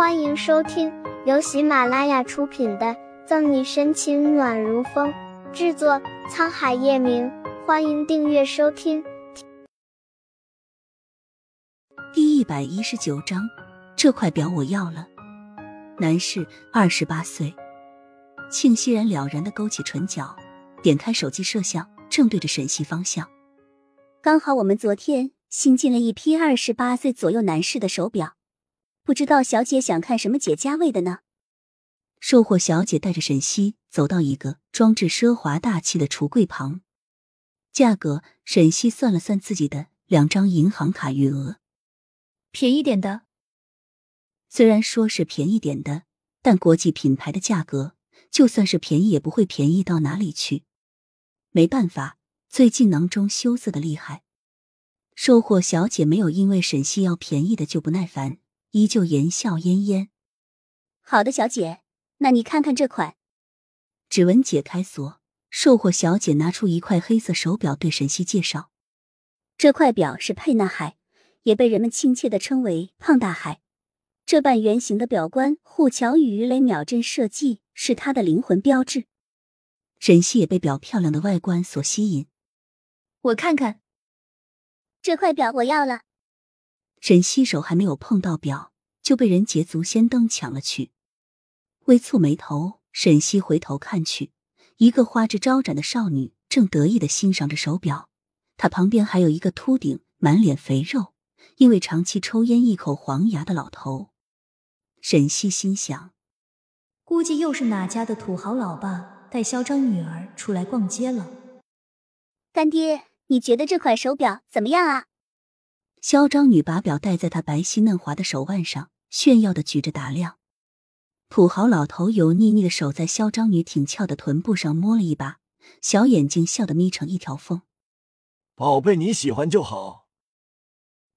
欢迎收听由喜马拉雅出品的《赠你深情暖如风》，制作沧海夜明。欢迎订阅收听。第一百一十九章，这块表我要了。男士，二十八岁。庆熙然了然的勾起唇角，点开手机摄像，正对着沈西方向。刚好我们昨天新进了一批二十八岁左右男士的手表。不知道小姐想看什么节价位的呢？售货小姐带着沈西走到一个装置奢华大气的橱柜旁，价格沈西算了算自己的两张银行卡余额，便宜点的。虽然说是便宜点的，但国际品牌的价格，就算是便宜也不会便宜到哪里去。没办法，最近囊中羞涩的厉害。售货小姐没有因为沈西要便宜的就不耐烦。依旧言笑晏晏。好的，小姐，那你看看这款。指纹解开锁，售货小姐拿出一块黑色手表，对沈西介绍：“这块表是沛纳海，也被人们亲切的称为胖大海。这半圆形的表冠护桥与鱼雷秒针设计是它的灵魂标志。”沈西也被表漂亮的外观所吸引。我看看，这块表我要了。沈西手还没有碰到表，就被人捷足先登抢了去。微蹙眉头，沈西回头看去，一个花枝招展的少女正得意的欣赏着手表，她旁边还有一个秃顶、满脸肥肉、因为长期抽烟一口黄牙的老头。沈西心想，估计又是哪家的土豪老爸带嚣张女儿出来逛街了。干爹，你觉得这款手表怎么样啊？嚣张女把表戴在她白皙嫩滑的手腕上，炫耀的举着打量。土豪老头油腻腻的手在嚣张女挺翘的臀部上摸了一把，小眼睛笑得眯成一条缝。宝贝，你喜欢就好。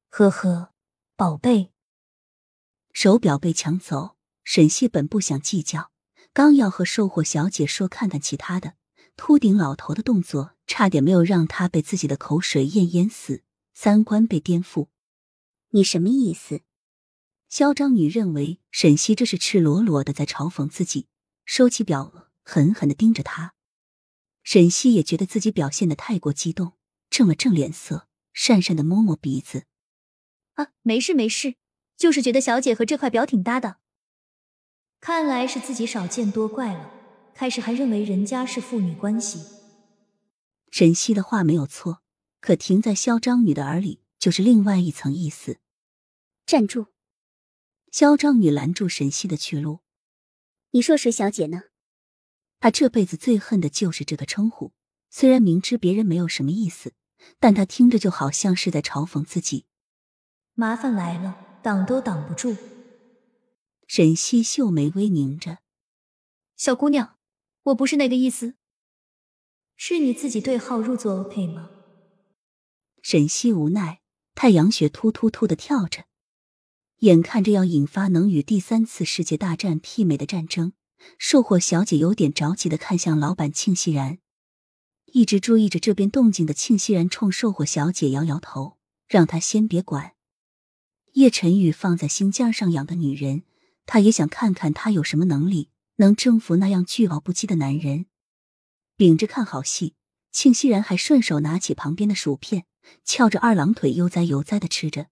呵呵，宝贝。手表被抢走，沈西本不想计较，刚要和售货小姐说看看其他的，秃顶老头的动作差点没有让他被自己的口水咽淹死。三观被颠覆，你什么意思？嚣张女认为沈西这是赤裸裸的在嘲讽自己，收起表，狠狠的盯着他。沈西也觉得自己表现的太过激动，正了正脸色，讪讪的摸摸鼻子。啊，没事没事，就是觉得小姐和这块表挺搭的。看来是自己少见多怪了，开始还认为人家是父女关系。沈西的话没有错。可停在嚣张女的耳里，就是另外一层意思。站住！嚣张女拦住沈西的去路。你说谁小姐呢？她这辈子最恨的就是这个称呼。虽然明知别人没有什么意思，但她听着就好像是在嘲讽自己。麻烦来了，挡都挡不住。沈西秀眉微拧着，小姑娘，我不是那个意思。是你自己对号入座，OK 吗？沈西无奈，太阳穴突突突的跳着，眼看着要引发能与第三次世界大战媲美的战争，售货小姐有点着急的看向老板庆熙然。一直注意着这边动静的庆熙然冲售货小姐摇摇头，让她先别管。叶晨宇放在心尖上养的女人，他也想看看她有什么能力能征服那样巨傲不羁的男人。秉着看好戏，庆熙然还顺手拿起旁边的薯片。翘着二郎腿悠哉悠哉的吃着，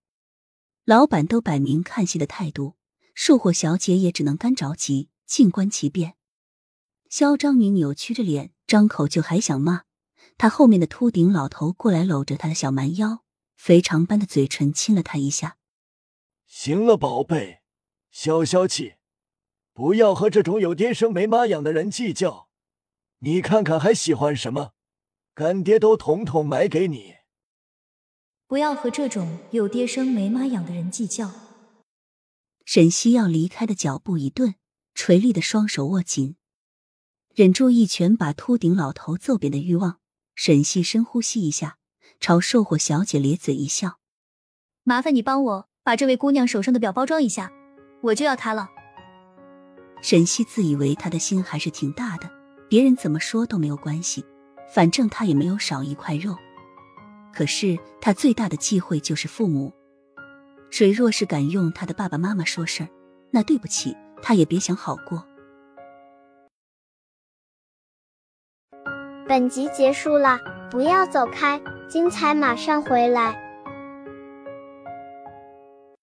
老板都摆明看戏的态度，售货小姐也只能干着急，静观其变。嚣张女扭曲着脸，张口就还想骂，她后面的秃顶老头过来搂着她的小蛮腰，肥肠般的嘴唇亲了她一下。行了，宝贝，消消气，不要和这种有爹生没妈养的人计较。你看看还喜欢什么？干爹都统统买给你。不要和这种有爹生没妈养的人计较。沈西要离开的脚步一顿，垂立的双手握紧，忍住一拳把秃顶老头揍扁的欲望。沈西深呼吸一下，朝售货小姐咧嘴一笑：“麻烦你帮我把这位姑娘手上的表包装一下，我就要她了。”沈西自以为他的心还是挺大的，别人怎么说都没有关系，反正他也没有少一块肉。可是他最大的忌讳就是父母。谁若是敢用他的爸爸妈妈说事儿那对不起他也别想好过。本集结束了不要走开精彩马上回来。